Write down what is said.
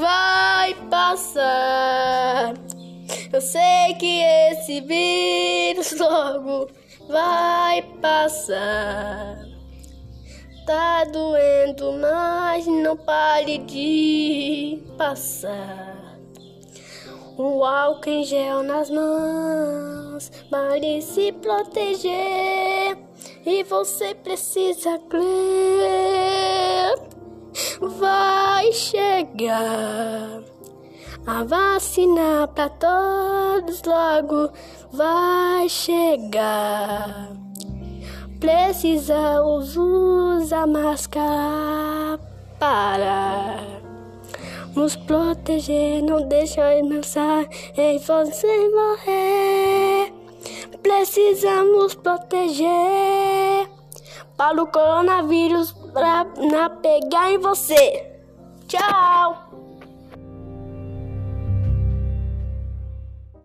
vai passar. Eu sei que esse vírus logo vai passar. Tá doendo, mas não pare de passar. O álcool em gel nas mãos, pare se proteger. E você precisa crer. Vai chegar a vacina pra todos logo vai chegar. Precisa usar máscara para nos proteger, não deixa pensar em você morrer. Precisamos proteger para o coronavírus pra não pegar em você. Tchau!